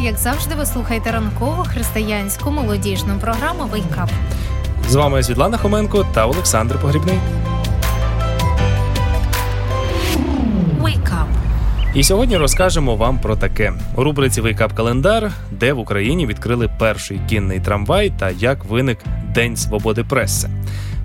Вас! Як завжди, ви слухаєте ранкову християнську молодіжну програму «Wake Up». З вами Світлана Хоменко та Олександр Погрібний. «Wake Up». І сьогодні розкажемо вам про таке у рубриці «Wake Up календар, де в Україні відкрили перший кінний трамвай та як виник День свободи преси.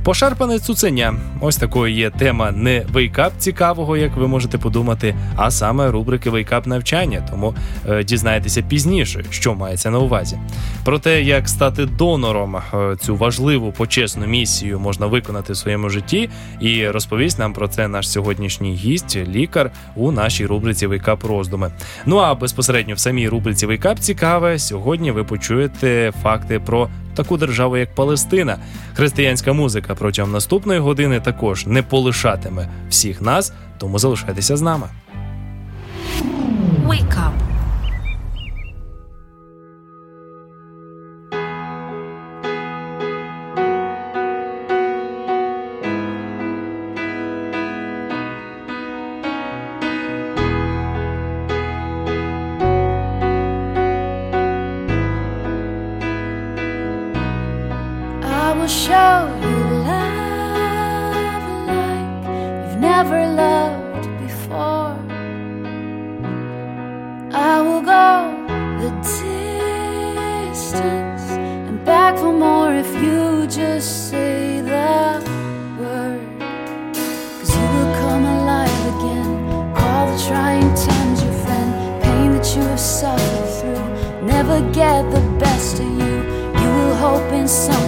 Пошарпане цуценя. Ось такою є тема не Wake Up цікавого, як ви можете подумати, а саме рубрики Wake Up навчання. Тому е, дізнаєтеся пізніше, що мається на увазі. Про те, як стати донором е, цю важливу почесну місію можна виконати в своєму житті, і розповість нам про це наш сьогоднішній гість, лікар у нашій рубриці Wake Up роздуми. Ну а безпосередньо в самій рубриці Wake Up цікаве сьогодні. Ви почуєте факти про таку державу, як Палестина. Християнська музика протягом наступної години також не полишатиме всіх нас, тому залишайтеся з нами. Wake up. and some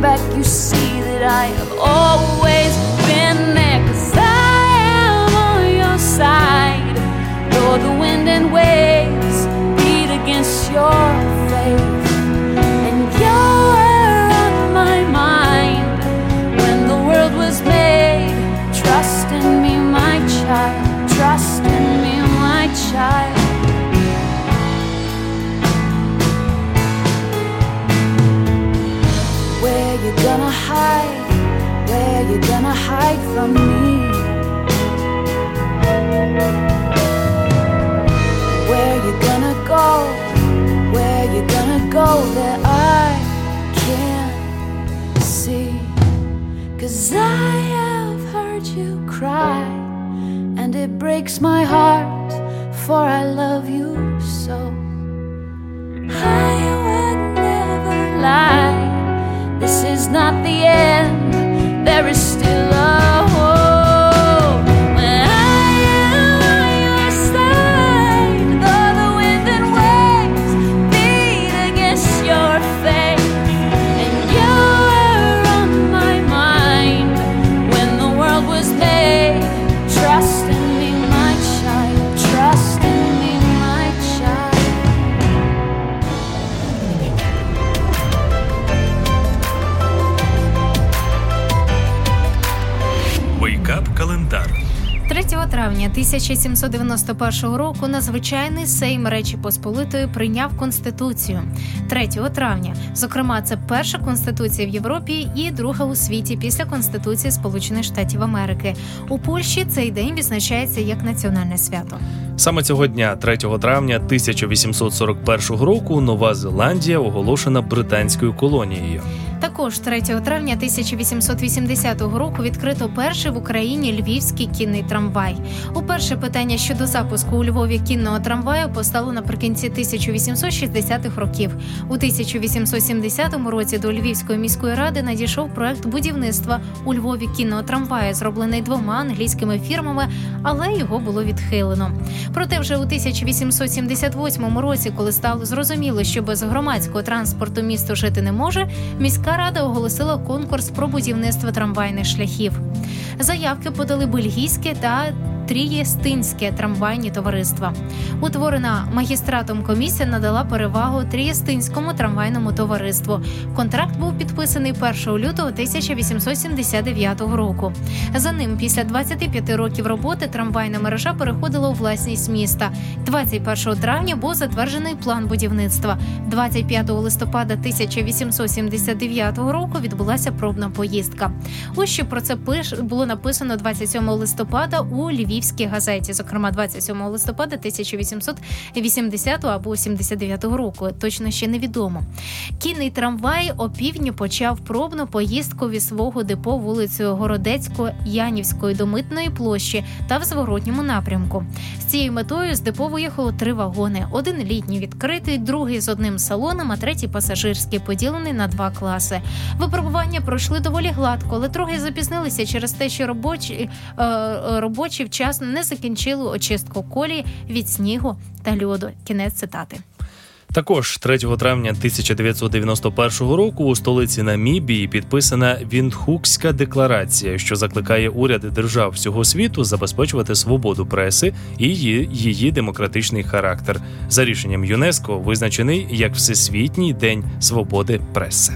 back, you see that I have always been there. Cause I am on your side. Though the wind and waves beat against your take from me. 1791 року надзвичайний сейм Речі Посполитої прийняв конституцію. 3 травня, зокрема, це перша конституція в Європі і друга у світі після Конституції Сполучених Штатів Америки. У Польщі цей день відзначається як національне свято. Саме цього дня, 3 травня 1841 року, Нова Зеландія оголошена британською колонією. Також 3 травня 1880 року відкрито перший в Україні львівський кінний трамвай. Уперше питання щодо запуску у Львові кінного трамваю постало наприкінці 1860-х років. У 1870 році до Львівської міської ради надійшов проект будівництва у Львові кінного трамваю, зроблений двома англійськими фірмами, але його було відхилено. Проте, вже у 1878 році, коли стало зрозуміло, що без громадського транспорту місто жити не може, міська рада оголосила конкурс про будівництво трамвайних шляхів. Заявки подали бельгійське та Трієстинське трамвайні товариства. Утворена магістратом комісія надала перевагу Трієстинському трамвайному товариству. Контракт був підписаний 1 лютого 1879 року. За ним, після 25 років роботи, трамвайна мережа переходила у власність міста. 21 травня був затверджений план будівництва. 25 листопада 1879 року відбулася пробна поїздка. Ось що про це пиш було написано 27 листопада у Львів. Львівській газеті, зокрема 27 листопада 1880 або 79 року. Точно ще невідомо. Кінний трамвай опівдні почав пробну поїздку від свого депо вулицею Городецької Янівської до митної площі та в зворотньому напрямку. З цією метою з депо виїхало три вагони: один літній відкритий, другий з одним салоном, а третій пасажирський, поділений на два класи. Випробування пройшли доволі гладко, але трохи запізнилися через те, що робочі е, робочі вчасно не закінчили очистку колії від снігу та льоду. Кінець цитати. Також 3 травня 1991 року у столиці Намібії підписана Віндхукська декларація, що закликає уряди держав всього світу забезпечувати свободу преси і її, її демократичний характер за рішенням ЮНЕСКО, визначений як Всесвітній день свободи преси.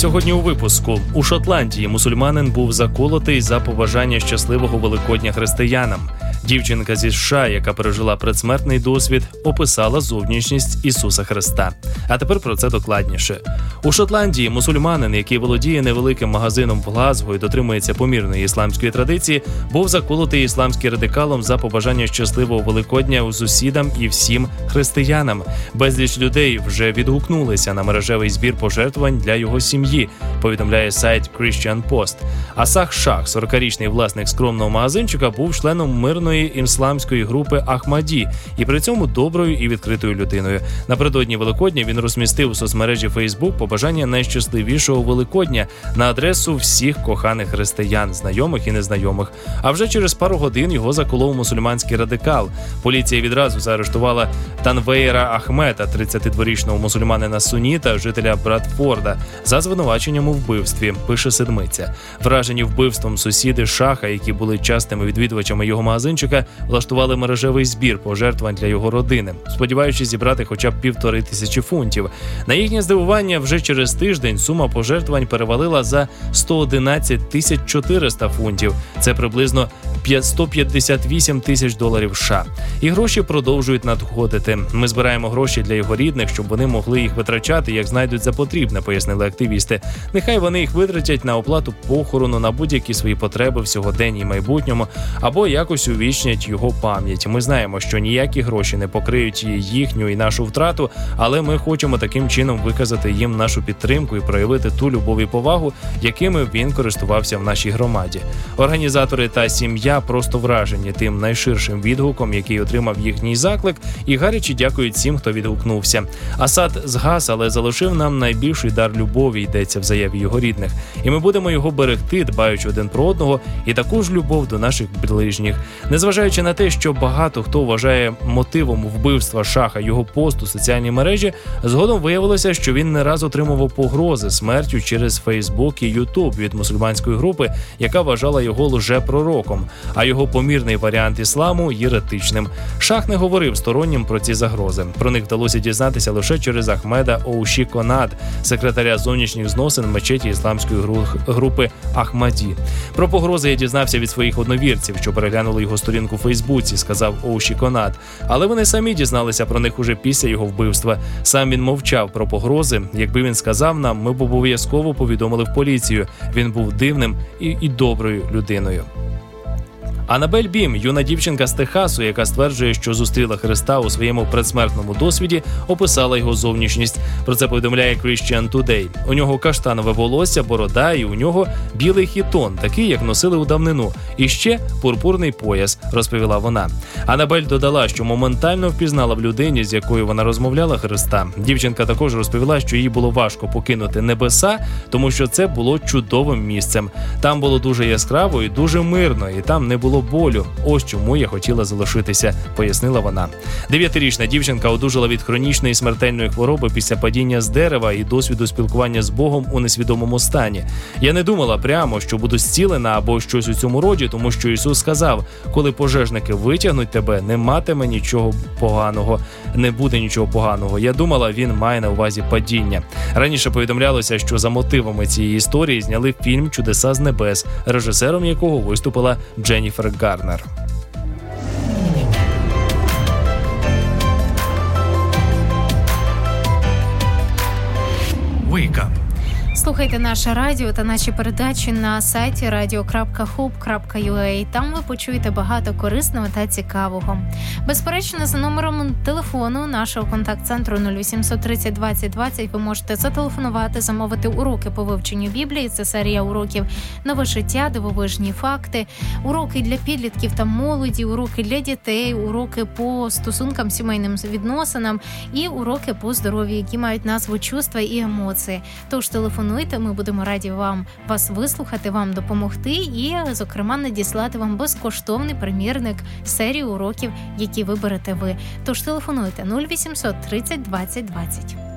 Сьогодні у випуску у Шотландії мусульманин був заколотий за побажання щасливого великодня християнам. Дівчинка зі США, яка пережила предсмертний досвід, описала зовнішність Ісуса Христа. А тепер про це докладніше. У Шотландії мусульманин, який володіє невеликим магазином в Глазго і дотримується помірної ісламської традиції, був заколотий ісламським радикалом за побажання щасливого великодня у сусідам і всім християнам. Безліч людей вже відгукнулися на мережевий збір пожертвувань для його сім'ї. Повідомляє сайт Christian Post. Асах Шах, 40-річний власник скромного магазинчика, був членом мирної потужної ісламської групи Ахмаді і при цьому доброю і відкритою людиною. Напередодні Великодня він розмістив у соцмережі Фейсбук побажання найщасливішого Великодня на адресу всіх коханих християн, знайомих і незнайомих. А вже через пару годин його заколов мусульманський радикал. Поліція відразу заарештувала Танвейра Ахмета, 32-річного мусульманина Суніта, жителя Братфорда, за звинуваченням у вбивстві. Пише седмиця. Вражені вбивством сусіди шаха, які були частими відвідувачами його магазинчика, Романчика влаштували мережевий збір пожертвувань для його родини, сподіваючись зібрати хоча б півтори тисячі фунтів. На їхнє здивування вже через тиждень сума пожертвувань перевалила за 111 тисяч 400 фунтів. Це приблизно 158 тисяч доларів. США. і гроші продовжують надходити. Ми збираємо гроші для його рідних, щоб вони могли їх витрачати, як знайдуть за потрібне, пояснили активісти. Нехай вони їх витратять на оплату похорону на будь-які свої потреби в сьогоденні і майбутньому, або якось увічнять його пам'ять. Ми знаємо, що ніякі гроші не покриють їхню і нашу втрату, але ми хочемо таким чином виказати їм нашу підтримку і проявити ту любов і повагу, якими він користувався в нашій громаді. Організатори та сім'я просто вражені тим найширшим відгуком, який отримав їхній заклик, і гарячі дякують всім, хто відгукнувся. Асад згас, але залишив нам найбільший дар любові. Йдеться в заяві його рідних, і ми будемо його берегти, дбаючи один про одного, і таку ж любов до наших ближніх. Не Незважаючи на те, що багато хто вважає мотивом вбивства шаха його пост у соціальній мережі, згодом виявилося, що він не раз отримував погрози смертю через Фейсбук і Ютуб від мусульманської групи, яка вважала його лжепророком, а його помірний варіант ісламу єретичним. Шах не говорив стороннім про ці загрози. Про них вдалося дізнатися лише через Ахмеда Оуші Конад, секретаря зовнішніх зносин мечеті ісламської групи Ахмаді. Про погрози я дізнався від своїх одновірців, що переглянули його сторінку у Фейсбуці, сказав Оуші Конат. Але вони самі дізналися про них уже після його вбивства. Сам він мовчав про погрози. Якби він сказав нам, ми б обов'язково повідомили в поліцію. Він був дивним і, і доброю людиною. Анабель Бім, юна дівчинка з Техасу, яка стверджує, що зустріла Христа у своєму предсмертному досвіді, описала його зовнішність. Про це повідомляє Christian Today. У нього каштанове волосся, борода, і у нього білий хітон, такий як носили у давнину, і ще пурпурний пояс, розповіла вона. Анабель додала, що моментально впізнала в людині, з якою вона розмовляла Христа. Дівчинка також розповіла, що їй було важко покинути небеса, тому що це було чудовим місцем. Там було дуже яскраво і дуже мирно, і там не було болю. Ось чому я хотіла залишитися, пояснила вона. Дев'ятирічна дівчинка одужала від хронічної смертельної хвороби після падіння з дерева і досвіду спілкування з Богом у несвідомому стані. Я не думала прямо, що буду зцілена або щось у цьому роді, тому що Ісус сказав: коли пожежники витягнуть тебе, не матиме нічого поганого, не буде нічого поганого. Я думала, він має на увазі падіння. Раніше повідомлялося, що за мотивами цієї історії зняли фільм Чудеса з небес, режисером якого виступила Дженніфер Гарнер. Wake up. Слухайте наше радіо та наші передачі на сайті radio.hub.ua. Там ви почуєте багато корисного та цікавого. Безперечно, за номером телефону нашого контакт-центру 0800 30 20 20 ви можете зателефонувати, замовити уроки по вивченню Біблії. Це серія уроків нове життя, дивовижні факти, уроки для підлітків та молоді, уроки для дітей, уроки по стосункам, сімейним відносинам і уроки по здоров'ю, які мають назву чувства і емоції. Тож телефон телефонуйте. Ми будемо раді вам вас вислухати, вам допомогти і, зокрема, надіслати вам безкоштовний примірник серії уроків, які виберете ви. Тож телефонуйте 0800 30 20 20.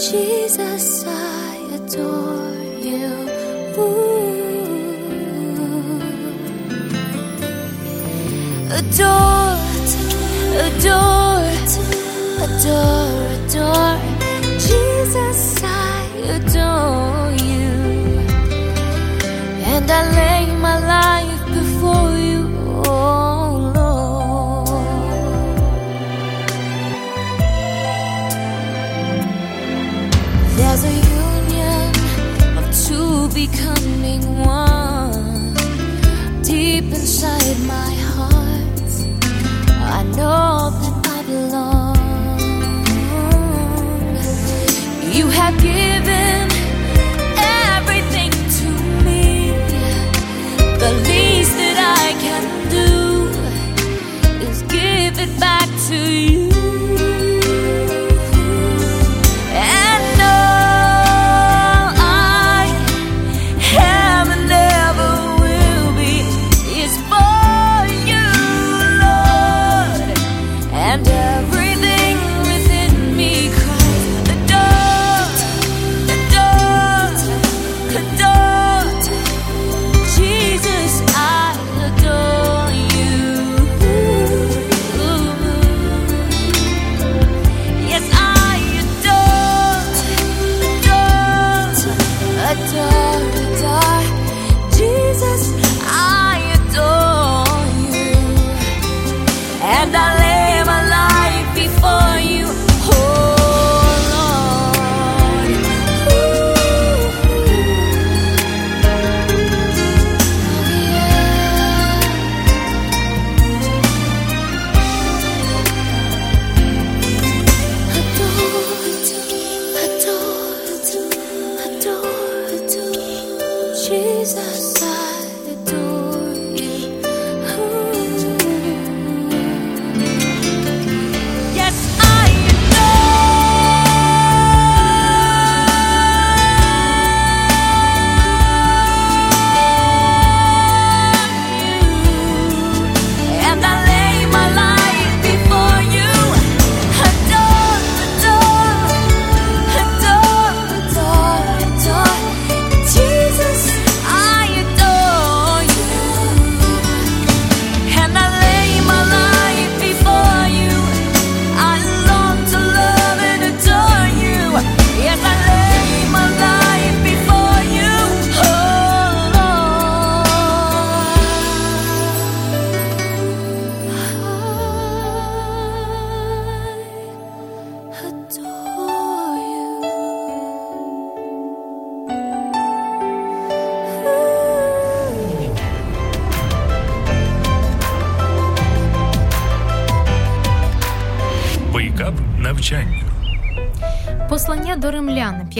Jesus, I adore you. Adore, adore, adore, adore. Jesus, I adore you. And I lay my life.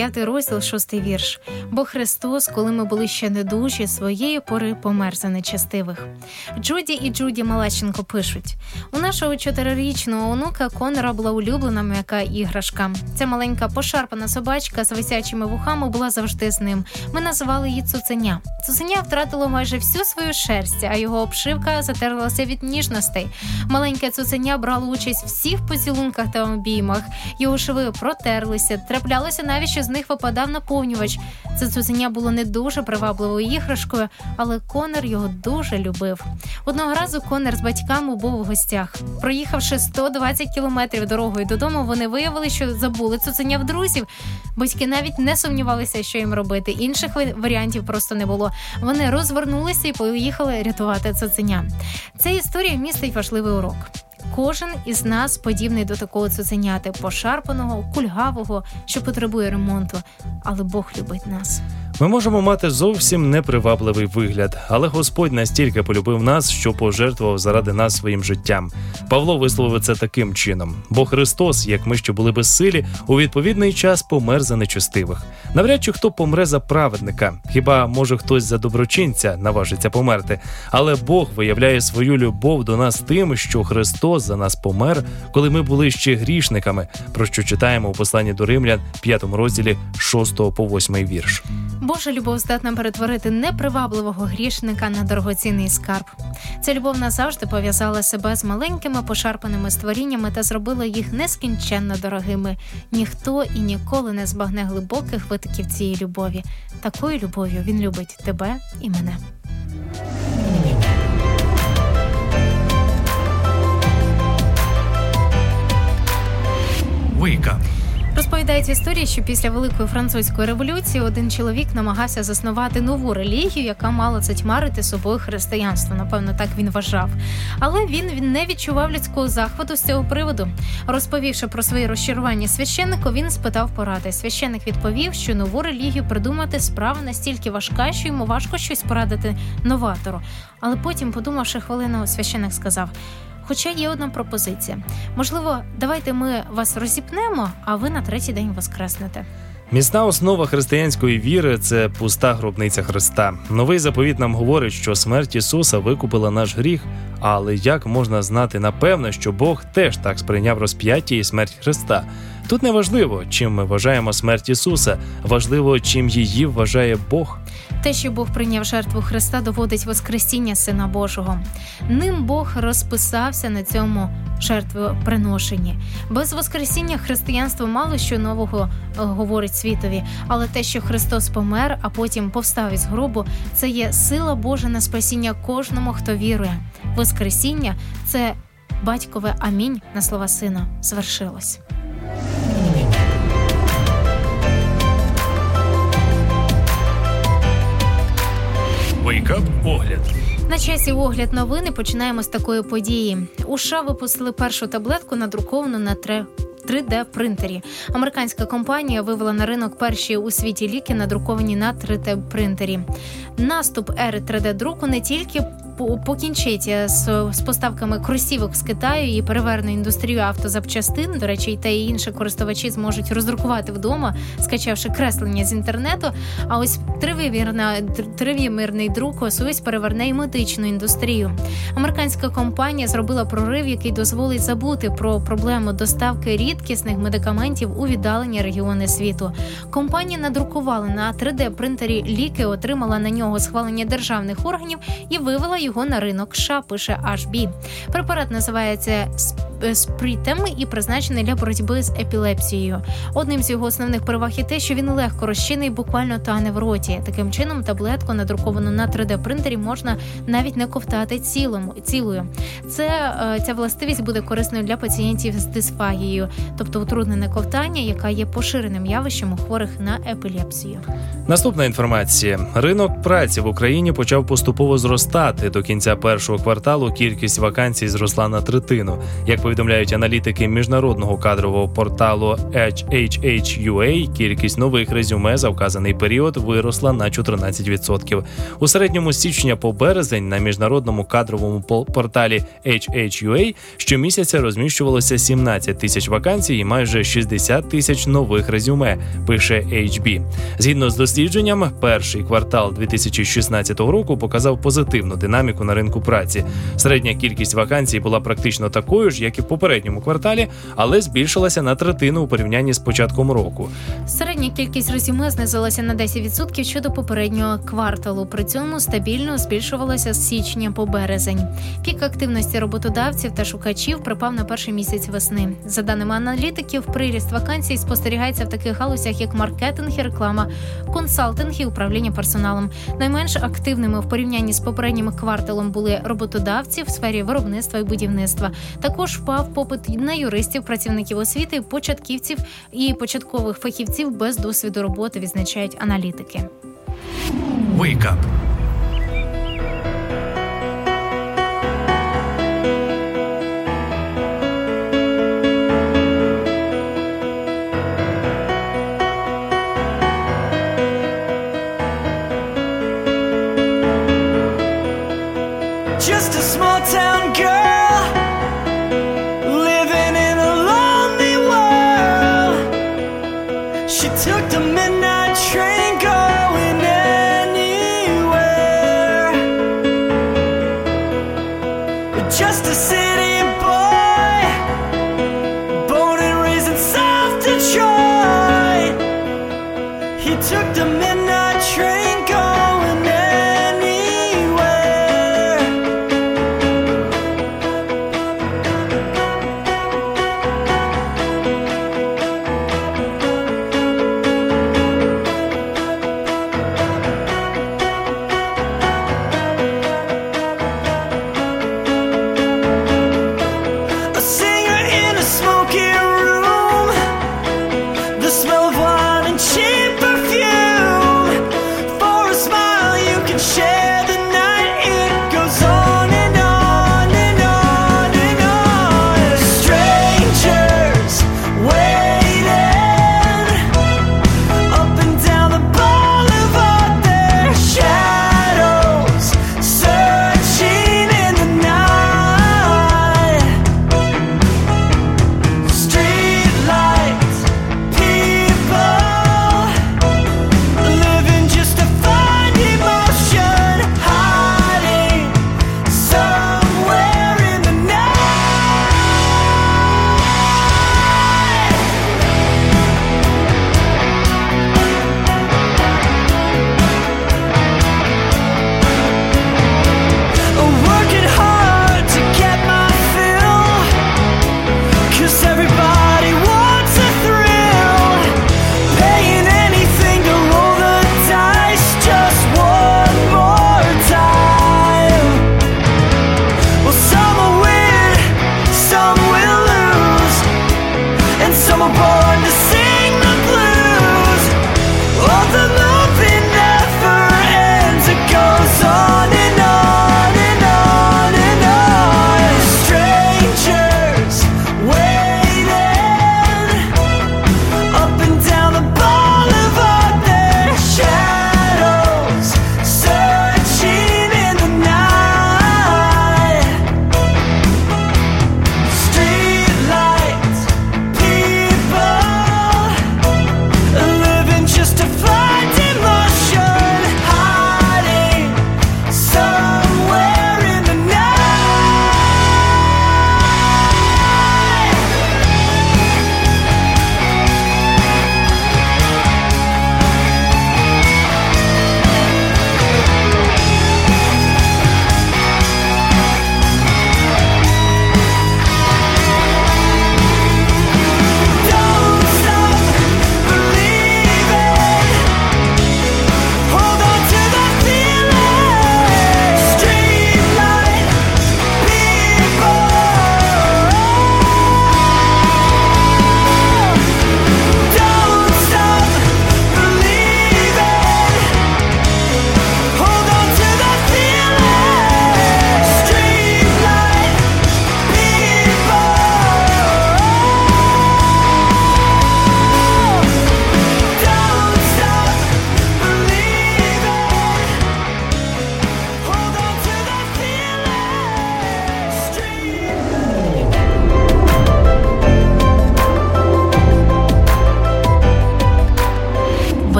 П'ятий розділ, шостий вірш. Бо Христос, коли ми були ще недужі, своєї пори помер за нечестивих. Джуді і Джуді Малаченко пишуть: у нашого чотирирічного онука Конора була улюблена м'яка іграшка. Ця маленька пошарпана собачка з висячими вухами була завжди з ним. Ми називали її цуценя. Цуценя втратило майже всю свою шерсть, а його обшивка затерлася від ніжностей. Маленьке цуценя брало участь в всіх поцілунках та обіймах. Його шви протерлися, траплялося навіть що з них випадав наповнювач. Це цуценя було не дуже привабливою іграшкою, але Конер його дуже любив. Одного разу Конер з батьками був у гостях. Проїхавши 120 кілометрів дорогою додому, вони виявили, що забули цуценя в друзів. Батьки навіть не сумнівалися, що їм робити. Інших варіантів просто не було. Вони розвернулися і поїхали рятувати цуценя. Ця історія містить важливий урок. Кожен із нас подібний до такого цуценяти пошарпаного, кульгавого, що потребує ремонту, але Бог любить нас. Ми можемо мати зовсім непривабливий вигляд, але Господь настільки полюбив нас, що пожертвував заради нас своїм життям. Павло висловив це таким чином: бо Христос, як ми що були безсилі, у відповідний час помер за нечестивих. Навряд чи хто помре за праведника, хіба може хтось за доброчинця наважиться померти. Але Бог виявляє свою любов до нас тим, що Христос за нас помер, коли ми були ще грішниками, про що читаємо у посланні до Римлян, 5 розділі 6 по 8 вірш. Божа любов здатна перетворити непривабливого грішника на дорогоцінний скарб. Ця любов назавжди пов'язала себе з маленькими пошарпаними створіннями та зробила їх нескінченно дорогими. Ніхто і ніколи не збагне глибоких витоків цієї любові. Такою любов'ю він любить тебе і мене. Wake. Розповідається історія, що після великої французької революції один чоловік намагався заснувати нову релігію, яка мала затьмарити собою християнство. Напевно, так він вважав. Але він він не відчував людського захвату з цього приводу. Розповівши про свої розчарування священнику, він спитав поради. Священник відповів, що нову релігію придумати справа настільки важка, що йому важко щось порадити новатору. Але потім, подумавши хвилину, священник сказав. Хоча є одна пропозиція. Можливо, давайте ми вас розіпнемо, а ви на третій день воскреснете. Міцна основа християнської віри це пуста гробниця Христа. Новий заповіт нам говорить, що смерть Ісуса викупила наш гріх. Але як можна знати напевно, що Бог теж так сприйняв розп'яття і смерть Христа? Тут не важливо, чим ми вважаємо смерть Ісуса, важливо, чим її вважає Бог. Те, що Бог прийняв жертву Христа, доводить Воскресіння Сина Божого. Ним Бог розписався на цьому жертвоприношенні. Без Воскресіння християнство мало що нового е, говорить світові, але те, що Христос помер, а потім повстав із гробу, це є сила Божа на спасіння кожному, хто вірує. Воскресіння це батькове амінь на слова сина звершилось. Вейкап огляд. На часі огляд новини починаємо з такої події. У США випустили першу таблетку, надруковану на 3D принтері. Американська компанія вивела на ринок перші у світі ліки, надруковані на 3D принтері. Наступ ери 3D друку не тільки покінчить з, з поставками кросівок з Китаю і переверне індустрію автозапчастин. До речі, і те і інші користувачі зможуть роздрукувати вдома, скачавши креслення з інтернету. А ось тривимірна тривімірний друк ось переверне і медичну індустрію. Американська компанія зробила прорив, який дозволить забути про проблему доставки рідкісних медикаментів у віддалені регіони світу. Компанія надрукувала на 3D принтері ліки, отримала на нього схвалення державних органів і вивела його його на ринок США, пише HB. Препарат називається спритем і призначений для боротьби з епілепсією. Одним з його основних переваг є те, що він легко розчинний, буквально тане в роті. Таким чином, таблетку, надруковану на 3D-принтері, можна навіть не ковтати цілому цілою. Це е, ця властивість буде корисною для пацієнтів з дисфагією, тобто утруднене ковтання, яка є поширеним явищем у хворих на епілепсію. Наступна інформація: ринок праці в Україні почав поступово зростати. До кінця першого кварталу кількість вакансій зросла на третину. Як повідомляють аналітики міжнародного кадрового порталу HHHUA, кількість нових резюме за вказаний період виросла на 14%. У середньому з січня по березень на міжнародному кадровому порталі HHUA щомісяця розміщувалося 17 тисяч вакансій і майже 60 тисяч нових резюме. Пише HB. Згідно з дослідженням, перший квартал 2016 року показав позитивну динаміку на ринку праці. Середня кількість вакансій була практично такою ж, як і в попередньому кварталі, але збільшилася на третину у порівнянні з початком року. Середня кількість резюме знизилася на 10% щодо попереднього кварталу. При цьому стабільно збільшувалася з січня по березень. Пік активності роботодавців та шукачів припав на перший місяць весни. За даними аналітиків, приріст вакансій спостерігається в таких галузях, як маркетинг і реклама, консалтинг і управління персоналом. Найменш активними в порівнянні з попереднім кварталом були роботодавці в сфері виробництва і будівництва. Також впав попит на юристів, працівників освіти, початківців і початкових фахівців без досвіду роботи, відзначають аналітики. Wake up! Small town girl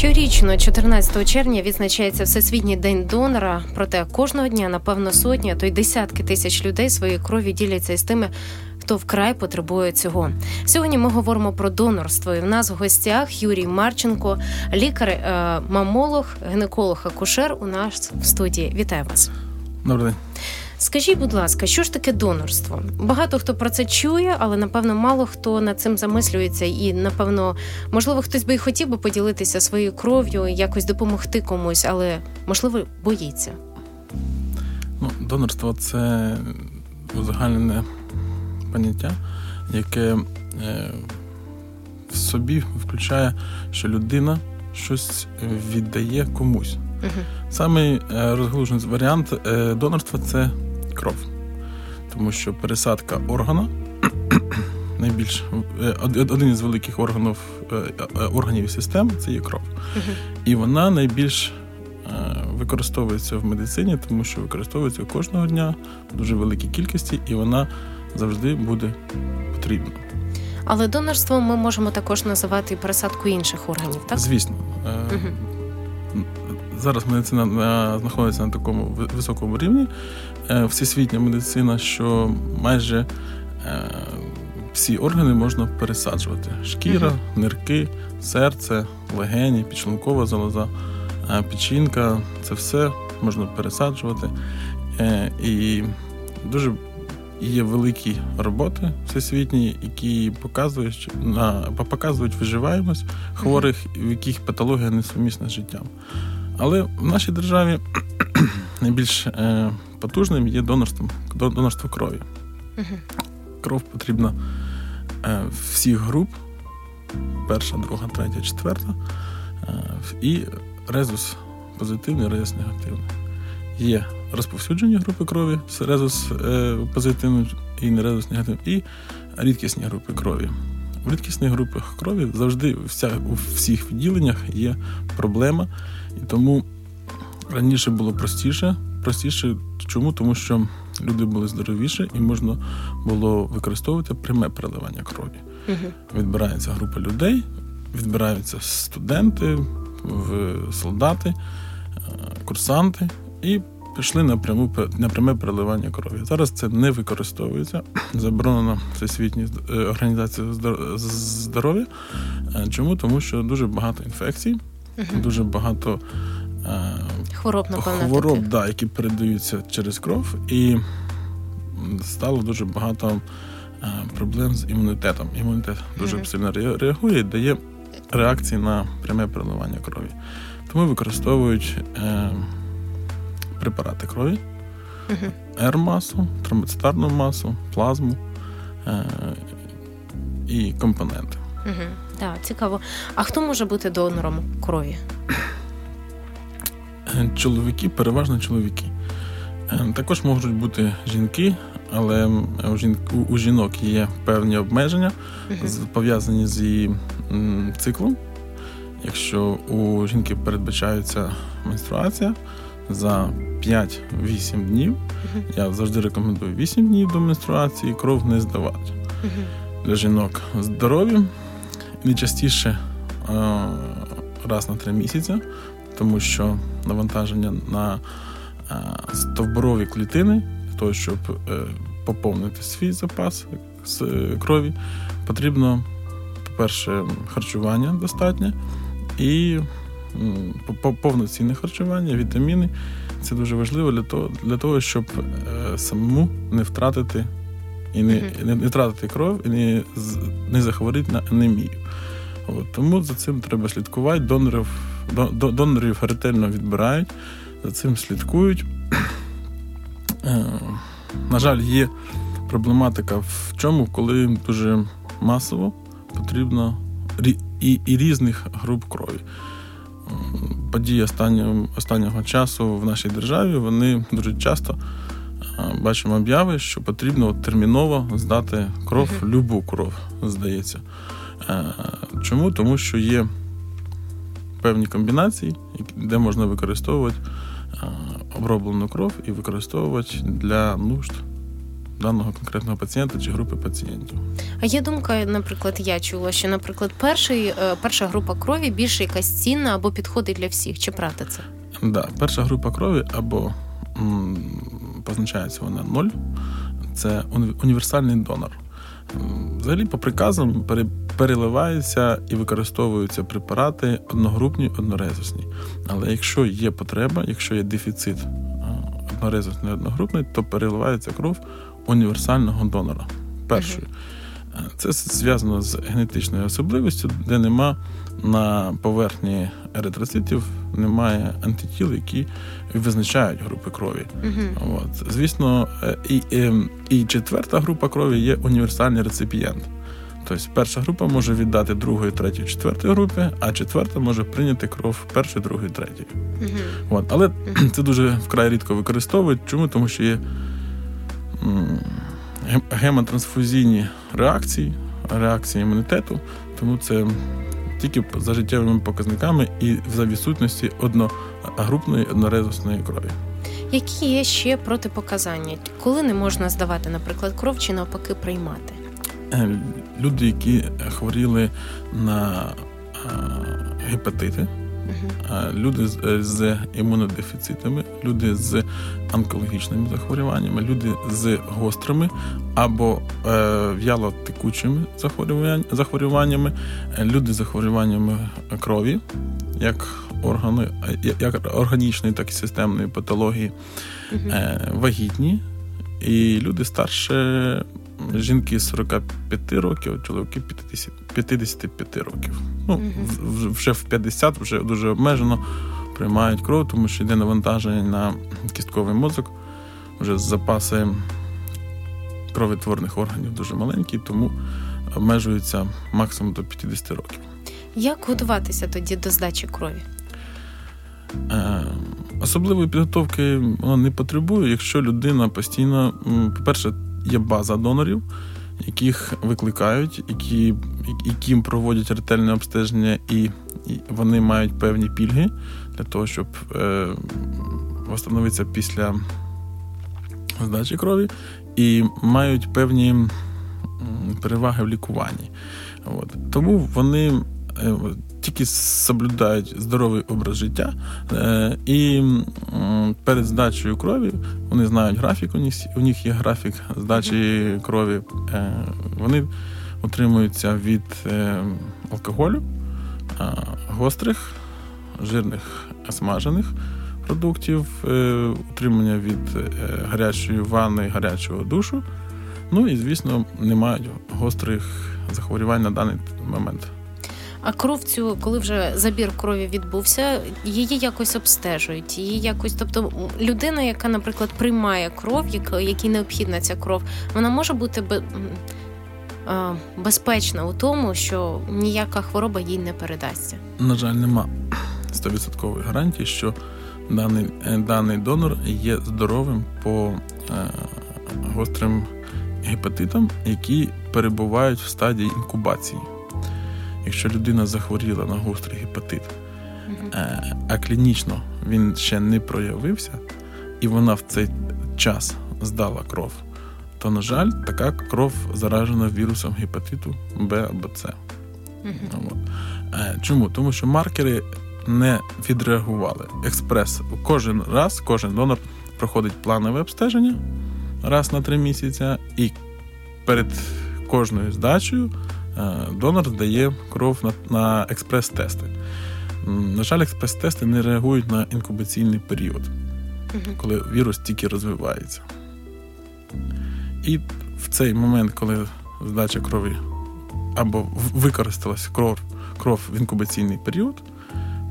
Щорічно, 14 червня, відзначається Всесвітній день донора. Проте кожного дня, напевно, сотні, а то й десятки тисяч людей своєї крові діляться із тими, хто вкрай потребує цього. Сьогодні ми говоримо про донорство. І в нас в гостях Юрій Марченко, лікар-мамолог, гінеколог акушер у нас в студії. Вітаю вас. Добрий день. Скажіть, будь ласка, що ж таке донорство? Багато хто про це чує, але напевно мало хто над цим замислюється, і напевно, можливо, хтось би і хотів би поділитися своєю кров'ю, якось допомогти комусь, але можливо боїться. Ну, Донорство це узагальнене поняття, яке е, в собі включає, що людина щось віддає комусь. Угу. Самий е, розглужений варіант е, донорства це кров, тому що пересадка органа найбільш е, один із великих органів органів і систем це є кров. І вона найбільш використовується в медицині, тому що використовується кожного дня в дуже великій кількості, і вона завжди буде потрібна. Але донорством ми можемо також називати і пересадку інших органів, так? Звісно. Угу. Зараз медицина знаходиться на такому високому рівні. Е, всесвітня медицина, що майже е, всі органи можна пересаджувати: шкіра, нирки, серце, легені, підшлункова залоза, е, печінка це все можна пересаджувати. І дуже є великі роботи всесвітні, які показують показують виживаємось хворих, в яких патологія несумісна з життям. Але в нашій державі найбільш е, потужним є донорством, донорство крові. Кров потрібна е, всіх груп: перша, друга, третя, четверта. Е, і резус позитивний, резус негативний. Є розповсюджені групи крові резус позитивним і не резус негативним, і рідкісні групи крові. В рідкісних групах крові завжди вся, у всіх відділеннях є проблема, і тому раніше було простіше. Простіше чому? Тому що люди були здоровіші і можна було використовувати пряме переливання крові. Угу. Відбирається група людей, відбираються студенти, солдати, е, курсанти і пішли на пряму на пряме переливання крові. Зараз це не використовується. Заборонено Всесвітньою е, організацією здоров'я. Е, чому? Тому що дуже багато інфекцій, угу. дуже багато е, хвороб, напевно, хвороб таких. да, які передаються через кров, і стало дуже багато проблем з імунітетом. Імунітет дуже угу. сильно реагує і дає реакції на пряме переливання крові. Тому використовують препарати крові, R-масу, тромбоцитарну масу, плазму е- і компоненти. Угу. Так, цікаво. А хто може бути донором крові? Чоловіки, переважно чоловіки. Е, також можуть бути жінки, але у, жін... у жінок є певні обмеження, uh пов'язані з її циклом. Якщо у жінки передбачається менструація, за 5-8 днів. Uh-huh. Я завжди рекомендую 8 днів до менструації кров не здавати. Uh-huh. Для жінок здорові не частіше раз на 3 місяці, тому що навантаження на стовбурові клітини для того, щоб е, поповнити свій запас з е, крові, потрібно, по-перше, харчування достатнє і повноцінне харчування, вітаміни. Це дуже важливо для того, для того щоб е, самому не втратити і не не, не втратити кров і не не захворіти на анемію. От, Тому за цим треба слідкувати. Донорів донорів ретельно відбирають, за цим слідкують. Е, на жаль, є проблематика в чому, коли дуже масово потрібно і, і різних груп крові події останнього останнього часу в нашій державі вони дуже часто бачимо обяви, що потрібно терміново здати кров, любу кров, здається. Чому? Тому що є певні комбінації, де можна використовувати оброблену кров і використовувати для нужд даного конкретного пацієнта чи групи пацієнтів. А є думка, наприклад, я чула, що, наприклад, перший, е, перша група крові більше якась цінна або підходить для всіх. Чи правда це? Да, перша група крові або м, позначається вона ноль, це універсальний донор. Взагалі, по приказам переливаються і використовуються препарати одногрупні, однорезусні. Але якщо є потреба, якщо є дефіцит однорезусний одногрупний, то переливається кров універсального донора. Першою. Це зв'язано з генетичною особливістю, де нема на поверхні еритроцитів немає антитіл, які визначають групи крові. Uh-huh. От. Звісно, і, і, і четверта група крові є універсальний реципієнт. Тобто перша група може віддати другої, третьої, четвертої групи, а четверта може прийняти кров першої, другої, третьої. Uh-huh. От. Але це дуже вкрай рідко використовують. Чому? Тому що є гемотрансфузійні реакції, реакції імунітету, тому це тільки за життєвими показниками і за відсутності одногрупної однорезусної крові. Які є ще протипоказання? Коли не можна здавати, наприклад, кров чи навпаки приймати? Е, люди, які хворіли на гепатити, люди з, з імунодефіцитами, люди з онкологічними захворюваннями, люди з гострими або е, в'ялотекучими захворюваннями, люди з захворюваннями крові, як органи, як органічної, так і системної патології, е, вагітні, і люди старше жінки 45 років, чоловіки 50, 55 років. Ну, Вже в 50, вже дуже обмежено приймають кров, тому що йде навантаження на кістковий мозок. Вже запаси кровотворних органів дуже маленькі, тому обмежуються максимум до 50 років. Як готуватися тоді до здачі крові? Е, особливої підготовки вона не потребує, якщо людина постійно, по-перше, є база донорів, яких викликають, які, яким проводять ретельне обстеження, і, і вони мають певні пільги для того, щоб е, встановитися після здачі крові, і мають певні переваги в лікуванні. От. Тому вони. Тільки соблюдають здоровий образ життя, е, і перед здачею крові вони знають графік, у них у них є графік здачі крові. Е, вони утримуються від е, алкоголю, гострих, жирних смажених продуктів, утримання від гарячої ванни, гарячого душу. Ну і, звісно, не мають гострих захворювань на даний момент. А кров цю, коли вже забір крові відбувся, її якось обстежують. Її якось, тобто людина, яка, наприклад, приймає кров, якій необхідна ця кров, вона може бути безпечна у тому, що ніяка хвороба їй не передасться. На жаль, нема стовідсоткової гарантії, що даний е, даний донор є здоровим по е, гострим гепатитам, які перебувають в стадії інкубації. Якщо людина захворіла на гострий гепатит, е, а клінічно він ще не проявився, і вона в цей час здала кров, то, на жаль, така кров заражена вірусом гепатиту Б або С. Е, чому? Тому що маркери не відреагували. Експрес кожен раз, кожен донор проходить планове обстеження раз на три місяці, і перед кожною здачею донор здає кров на, на експрес-тести. На жаль, експрес-тести не реагують на інкубаційний період, коли вірус тільки розвивається. І в цей момент, коли здача крові або використалася кров, кров в інкубаційний період,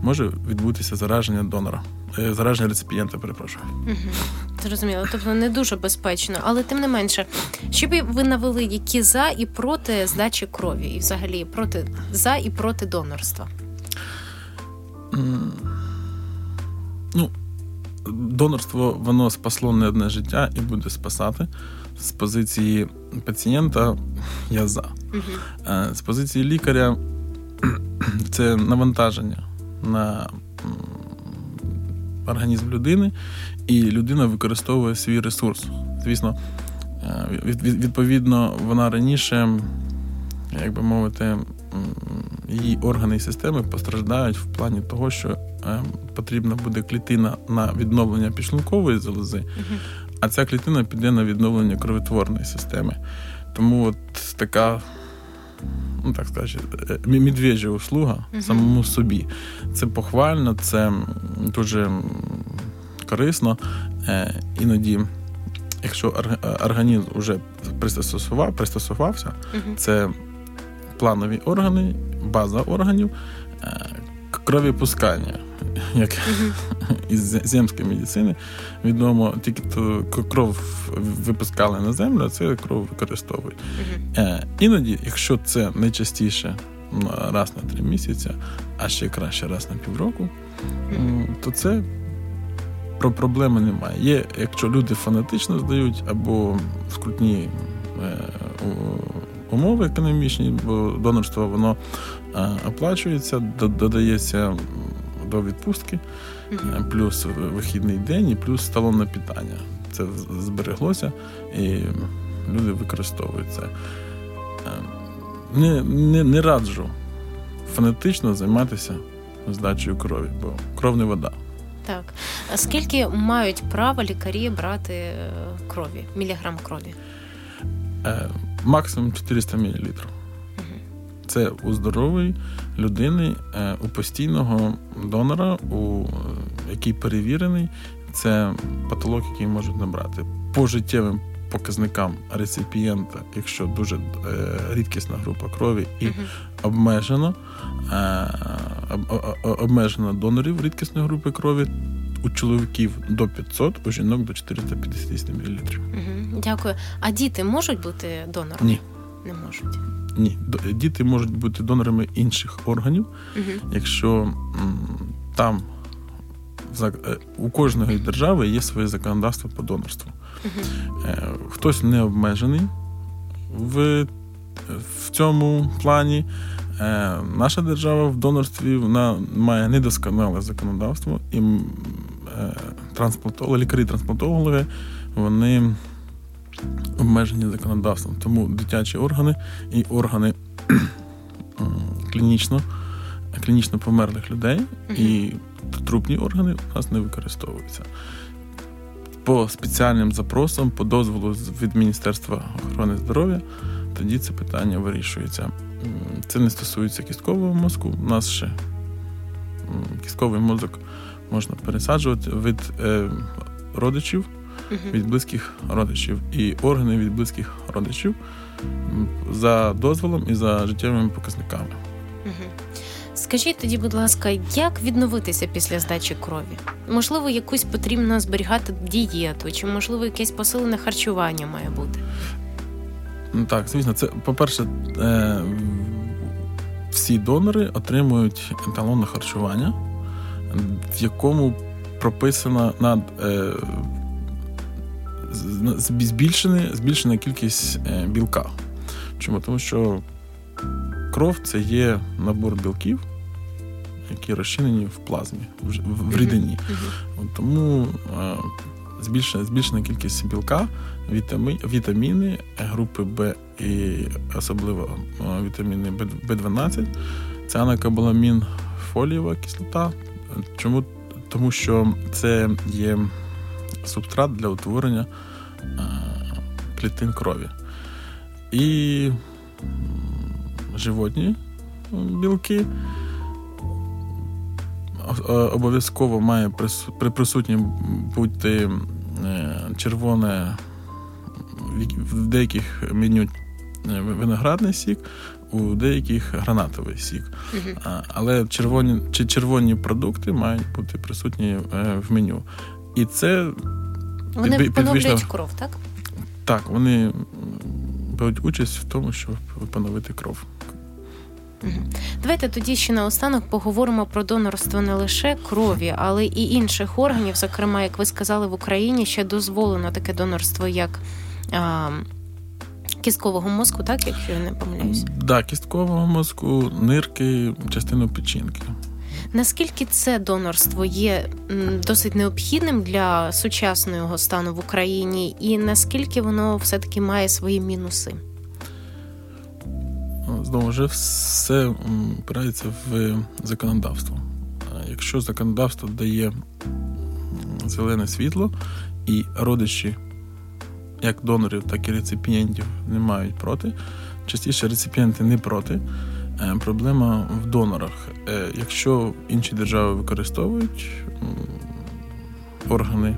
може відбутися зараження донора. Е, зараження реципієнта, перепрошую. Угу. Зрозуміло, тобто не дуже безпечно, але тим не менше, що б ви навели які за і проти здачі крові, і взагалі проти за і проти донорства? Ну, донорство воно спасло не одне життя і буде спасати. З позиції пацієнта я за. Угу. З позиції лікаря це навантаження на організм людини, і людина використовує свій ресурс. Звісно, е, Відповідно, вона раніше, як би мовити, її органи і системи постраждають в плані того, що потрібна буде клітина на відновлення підшлункової залози, а ця клітина піде на відновлення кровотворної системи. Тому от така ну так скажу, е, медвежа услуга uh-huh. самому собі. Це похвально, це дуже корисно. Е, іноді, якщо організм вже пристосував, пристосувався, uh-huh. це планові органи, база органів, е, кровіпускання як uh-huh. із земської медицини відомо, тільки то кров випускали на землю, а це кров використовують. Uh-huh. Іноді, якщо це найчастіше раз на три місяці, а ще краще раз на півроку, то це про проблеми немає. Є, якщо люди фанатично здають або скрутні е, умови економічні, бо донорство воно е, оплачується, додається до відпустки, uh плюс вихідний день і плюс сталонне питання. Це збереглося і люди використовують це. Е, не, не, не раджу фанатично займатися здачею крові, бо кров не вода. Так. Скільки мають право лікарі брати е, крові, міліграм крові? Максимум 400 мл. Це у здорової людини, е, у постійного донора, у е, який перевірений, це потолок, який можуть набрати. По життєвим показникам реципієнта, якщо дуже е, рідкісна група крові і uh обмежено обмежено донорів рідкісної групи крові. У чоловіків до 500, у жінок до 450 мл. Угу, Дякую. А діти можуть бути донорами? Ні. Не можуть. Ні, діти можуть бути донорами інших органів, угу. якщо там е, у кожної держави є своє законодавство по донорству. Угу. Хтось не обмежений в в цьому плані. Е, наша держава в донорстві вона має недосконале законодавство, і трансплантологи, лікарі-трансплантологи вони обмежені законодавством. Тому дитячі органи і органи клінічно клінічно померлих людей і трупні органи у нас не використовуються. По спеціальним запросам, по дозволу від Міністерства охорони здоров'я, тоді це питання вирішується. Це не стосується кісткового мозку. У нас ще кістковий мозок можна пересаджувати від е, родичів від близьких родичів і органи від близьких родичів за дозволом і за життєвими показниками. Скажіть тоді, будь ласка, як відновитися після здачі крові? Можливо, якусь потрібно зберігати дієту, чи можливо якесь посилене харчування має бути? Ну, так, звісно, це по-перше, е, всі донори отримують еталонне харчування, в якому прописана над е, збільшена, збільшена кількість е, білка. Чому? Тому що кров це є набор білків, які розчинені в плазмі, в рідині. Тому е, збільшена збільшена кількість білка, вітаміни групи Б і особливо е, вітаміни В12, це анакобаламін, фолієва кислота. Чому? Тому що це є субстрат для утворення е, клітин крові. І животні білки обов'язково має при присутні бути е, червоне в деяких меню е, виноградний сік, у деяких гранатовий сік. Але червоні чи червоні продукти мають бути присутні в меню. І це вони поновлюють кров, так? Так, вони беруть участь в тому, щоб поновити кров. Давайте тоді ще наостанок поговоримо про донорство не лише крові, але і інших органів. Зокрема, як ви сказали, в Україні ще дозволено таке донорство, як а, кісткового мозку, так якщо я не помиляюсь? Так, да, кісткового мозку, нирки, частину печінки. Наскільки це донорство є досить необхідним для сучасного стану в Україні, і наскільки воно все-таки має свої мінуси? Знову ж все опирається в законодавство. Якщо законодавство дає зелене світло, і родичі як донорів, так і реципієнтів не мають проти, частіше реципієнти не проти. Е, проблема в донорах. Е, якщо інші держави використовують органи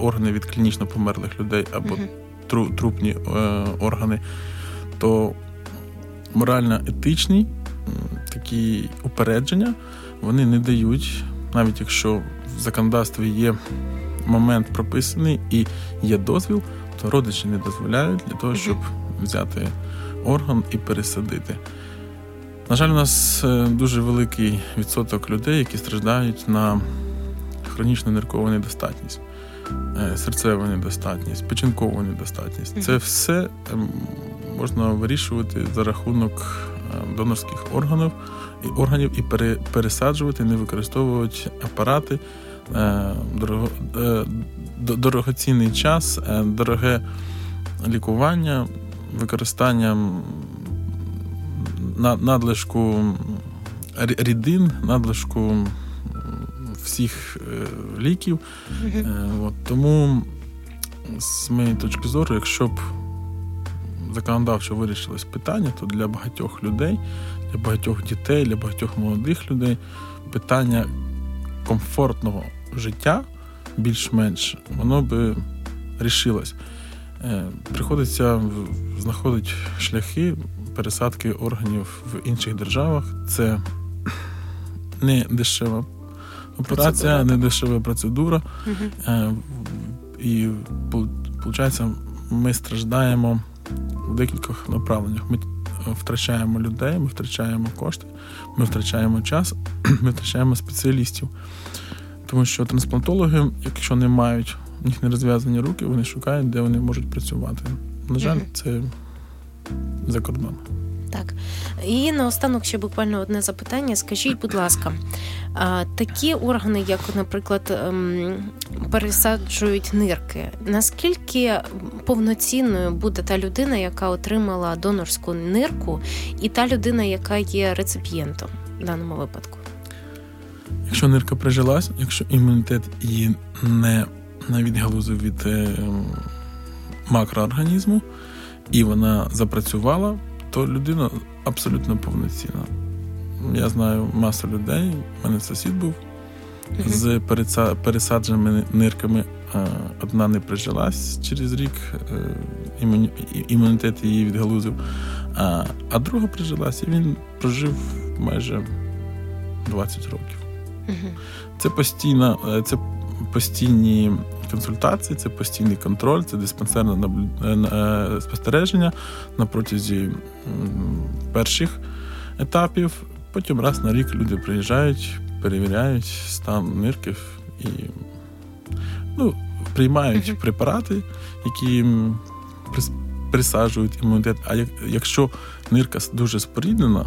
органи від клінічно померлих людей або трупні е, органи, то морально-етичні такі упередження вони не дають, навіть якщо в законодавстві є момент прописаний і є дозвіл, то родичі не дозволяють для того, щоб взяти орган і пересадити. На жаль, у нас е, дуже великий відсоток людей, які страждають на хронічну ниркову недостатність, е, серцеву недостатність, печінкову недостатність. Це все ем, можна вирішувати за рахунок ем, донорських органів і органів і пересаджувати, не використовують апарати, е, дорогоцінний час, дороге лікування використанням надлишку рідин, надлишку всіх е, ліків. Mm-hmm. От, Тому, з моєї точки зору, якщо б законодавчо вирішилось питання, то для багатьох людей, для багатьох дітей, для багатьох молодих людей питання комфортного життя більш-менш воно би рішилось. Е, приходиться знаходити шляхи пересадки органів в інших державах. Це не дешева операція, не дешева процедура. Угу. І виходить, ми страждаємо в декількох направленнях. Ми втрачаємо людей, ми втрачаємо кошти, ми втрачаємо час, ми втрачаємо спеціалістів. Тому що трансплантологи, якщо не мають у них не розв'язані руки, вони шукають, де вони можуть працювати. На жаль, це за кордоном. Так. І наостанок ще буквально одне запитання. Скажіть, будь ласка, такі органи, як, наприклад, ем, пересаджують нирки, наскільки повноцінною буде та людина, яка отримала донорську нирку, і та людина, яка є реципієнтом в даному випадку? Якщо нирка прижилась, якщо імунітет її не відгалузив від е, макроорганізму, і вона запрацювала, то людина абсолютно повноцінна. Я знаю масу людей, у мене сусід був з пересадженими нирками. Одна не прижилась через рік, е, імунітет її відгалузив, а друга прижилась, і він прожив майже 20 років. Це постійно, е, це постійні консультації, це постійний контроль, це диспансерне е, е, спостереження на протязі перших етапів. Потім раз на рік люди приїжджають, перевіряють стан нирків і ну, приймають препарати, які присаджують імунітет. А якщо нирка дуже споріднена,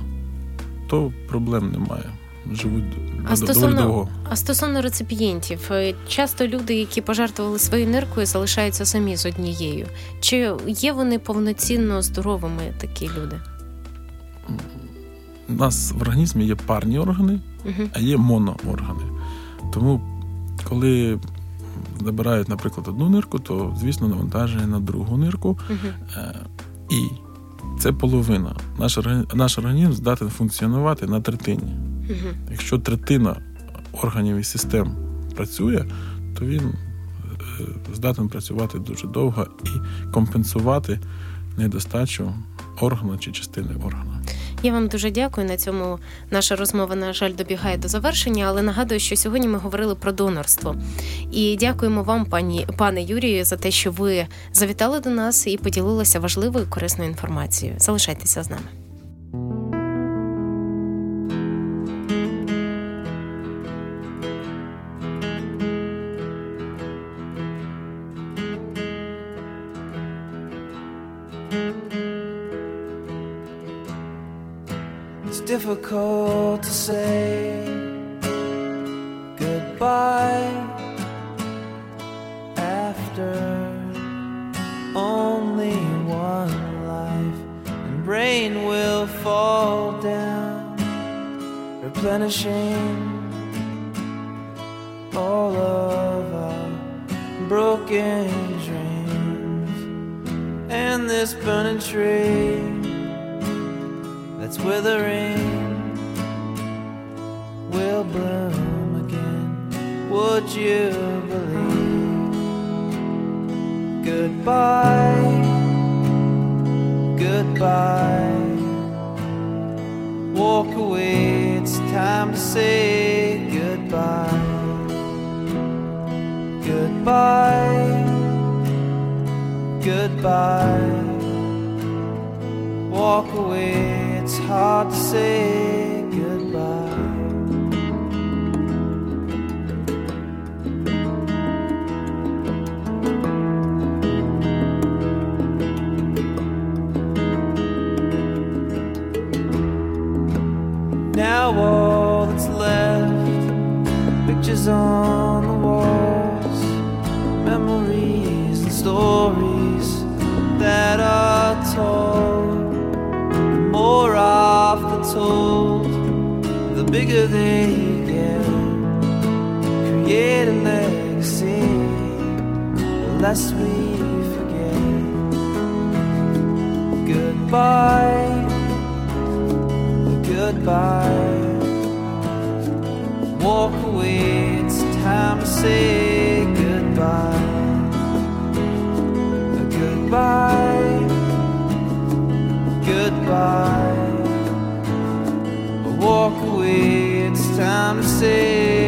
то проблем немає живуть а стосовно, довго. А стосовно реципієнтів, е, часто люди, які пожертвували своєю ниркою, залишаються самі з однією. Чи є вони повноцінно здоровими, такі люди? У нас в організмі є парні органи, угу. а є монооргани. Тому, коли забирають, наприклад, одну нирку, то, звісно, навантажує на другу нирку. Угу. І це половина. Наш наш організм здатен функціонувати на третині. Угу. Якщо третина органів і систем працює, то він е, здатен працювати дуже довго і компенсувати недостачу органу чи частини органа. Я вам дуже дякую. На цьому наша розмова, на жаль, добігає до завершення, але нагадую, що сьогодні ми говорили про донорство. І дякуємо вам, пані пане Юрію, за те, що ви завітали до нас і поділилися важливою корисною інформацією. Залишайтеся з нами. It's time to say goodbye. Goodbye, goodbye. Walk away, it's hard to say on the walls, memories and stories that are told. The more often told, the bigger they get. Create a legacy, the less we forget. Goodbye goodbye. Walk say goodbye. Goodbye, goodbye. Walk away, it's time to say.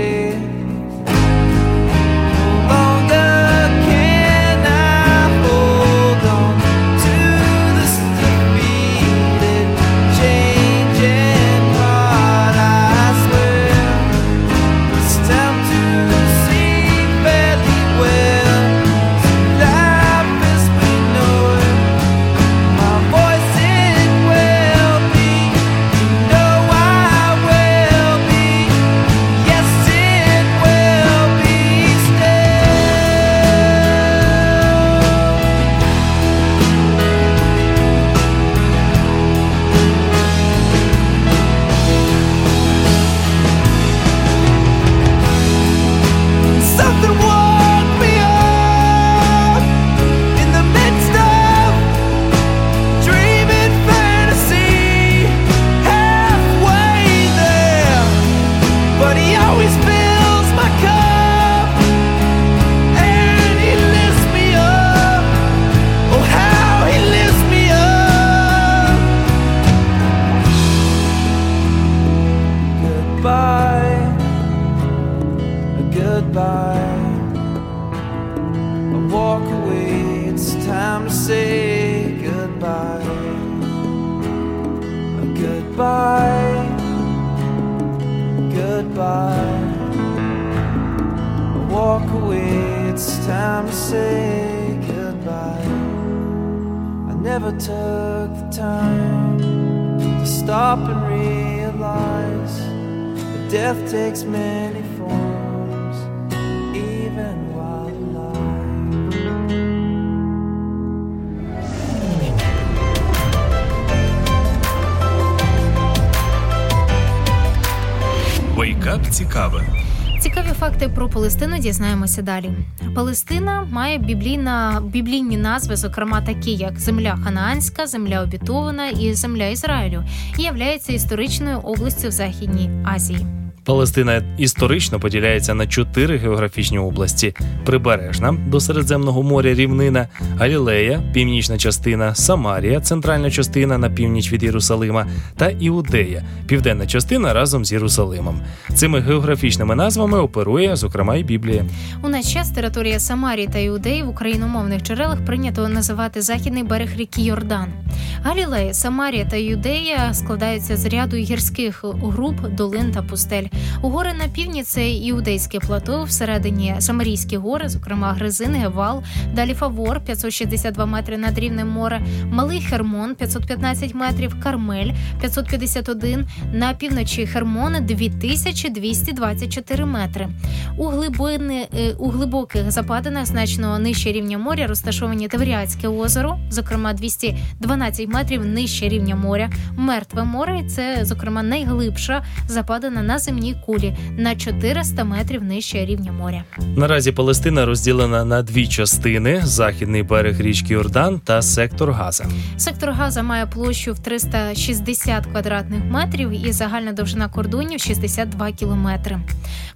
Дізнаємося далі. Палестина має біблійна, біблійні назви, зокрема такі, як земля Ханаанська, земля обітована і земля Ізраїлю, і являється історичною областю в Західній Азії. Палестина історично поділяється на чотири географічні області: Прибережна до Середземного моря рівнина, Галілея, північна частина, Самарія, центральна частина на північ від Єрусалима, та Іудея, південна частина разом з Єрусалимом. Цими географічними назвами оперує, зокрема, і Біблія. У наш час територію Самарії та Іудеї в україномовних джерелах прийнято називати західний берег ріки Йордан. Галілея, Самарія та Юдея складаються з ряду гірських груп, долин та пустель. У гори на півдні це іудейське плато, всередині Самарійські гори, зокрема Гаризим, Гевал, далі Фавор 562 метри над рівнем моря, Малий Хермон 515 метрів, Кармель 551, на півночі Хермона 2224 метри. У глибини е, у глибоких западинах значно нижче рівня моря розташовані Тавріатське озеро, зокрема 212 метрів нижче рівня моря, мертве море. Це зокрема найглибша западина на земній кулі на 400 метрів нижче рівня моря. Наразі Палестина розділена на дві частини: західний берег річки Йордан та сектор Газа. Сектор Газа має площу в 360 квадратних метрів і загальна довжина кордонів 62 кілометри.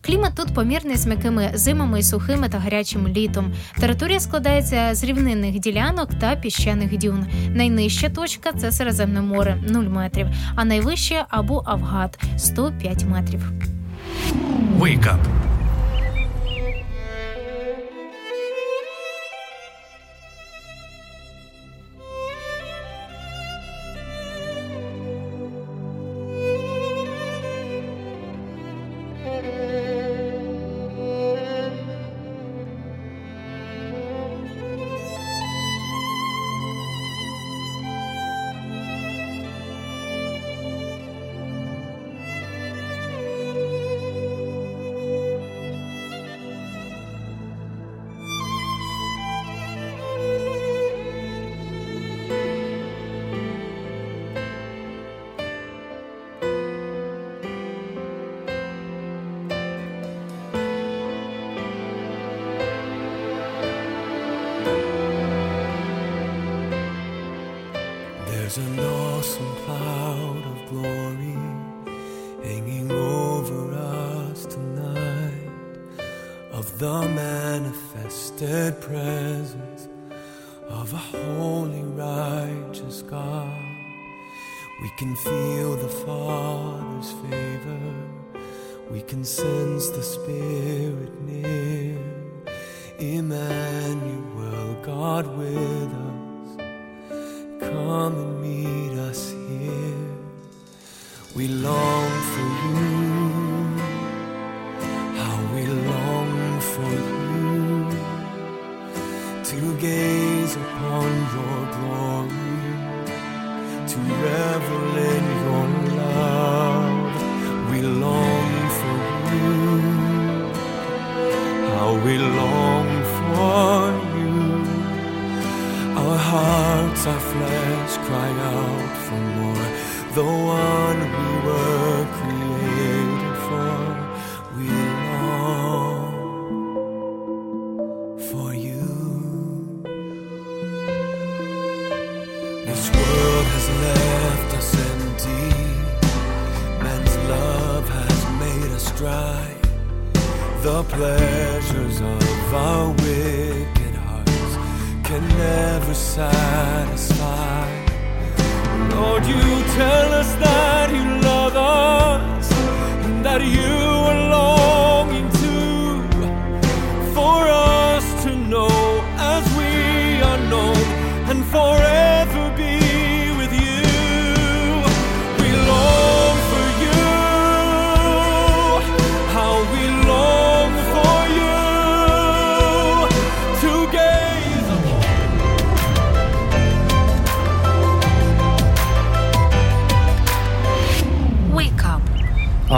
Клімат тут помірний з м'якими зимами і сухими та гарячим літом. Територія складається з рівнинних ділянок та піщаних дюн. Найнижча точка це Середземне море 0 метрів, а найвище або Авгад 105 метрів. Wake up! There's an awesome cloud of glory hanging over us tonight of the manifested presence of a holy, righteous God. We can feel the Father's favor, we can sense the Spirit near. Emmanuel, God with us. Come and meet us here. We long for you. about you.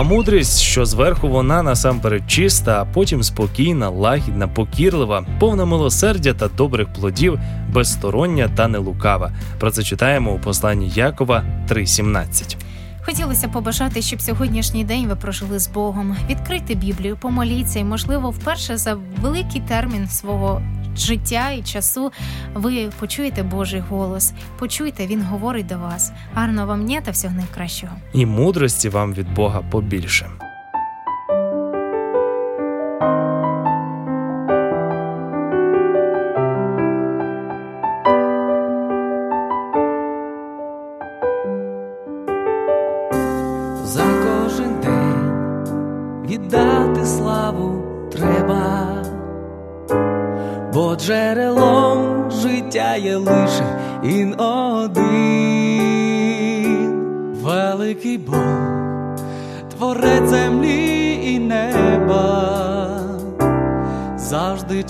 Мудрість, що зверху вона насамперед чиста, а потім спокійна, лагідна, покірлива, повна милосердя та добрих плодів, безстороння та нелукава. Про це читаємо у посланні Якова 3.17. Хотілося побажати, щоб сьогоднішній день ви прожили з Богом. Відкрийте Біблію, помоліться, і, можливо, вперше за великий термін свого життя і часу ви почуєте Божий голос. Почуйте, він говорить до вас. Гарного вам дня та всього найкращого. І мудрості вам від Бога побільше.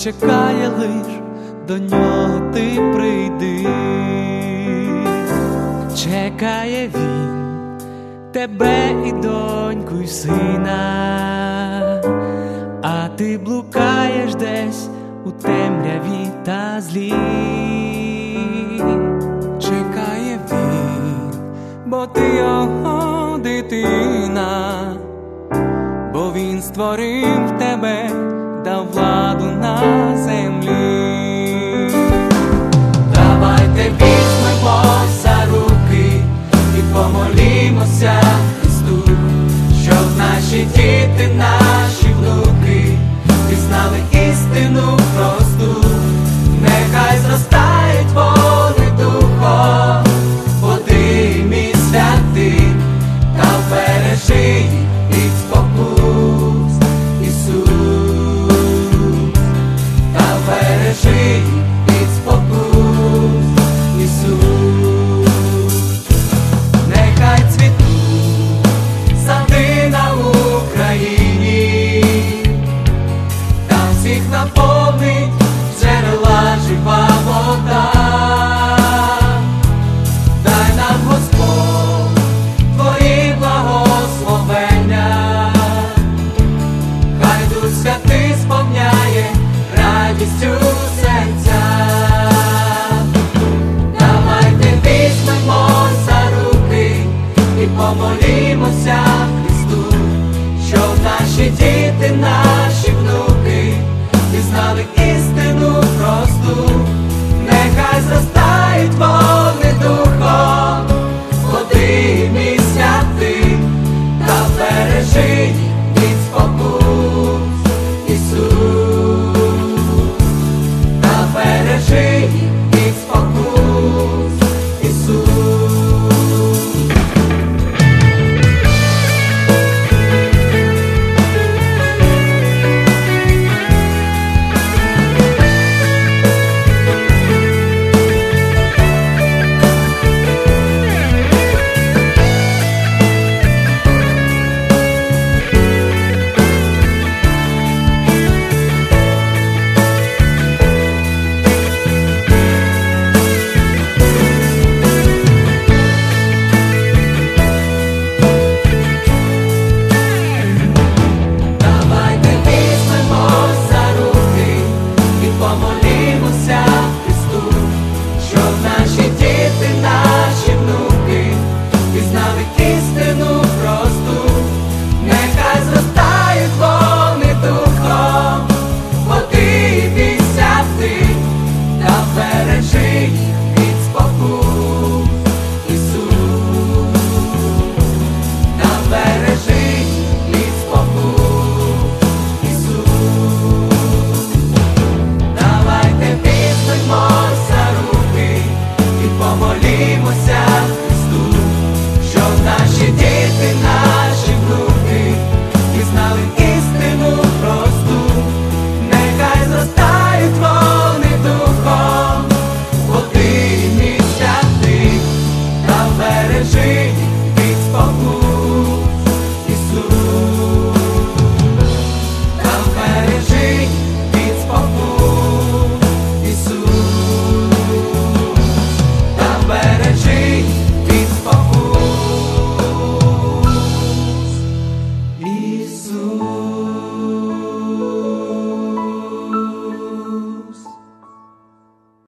Чекає лиш до нього ти прийди, чекає він тебе і доньку, і сина, а ти блукаєш десь у темряві та злі. Чекає він, бо ти його дитина, бо він створив тебе, владу на землі. Давайте візьмемо за руки і помолімося Христу, щоб наші діти, наші внуки пізнали істину просту, нехай зростає.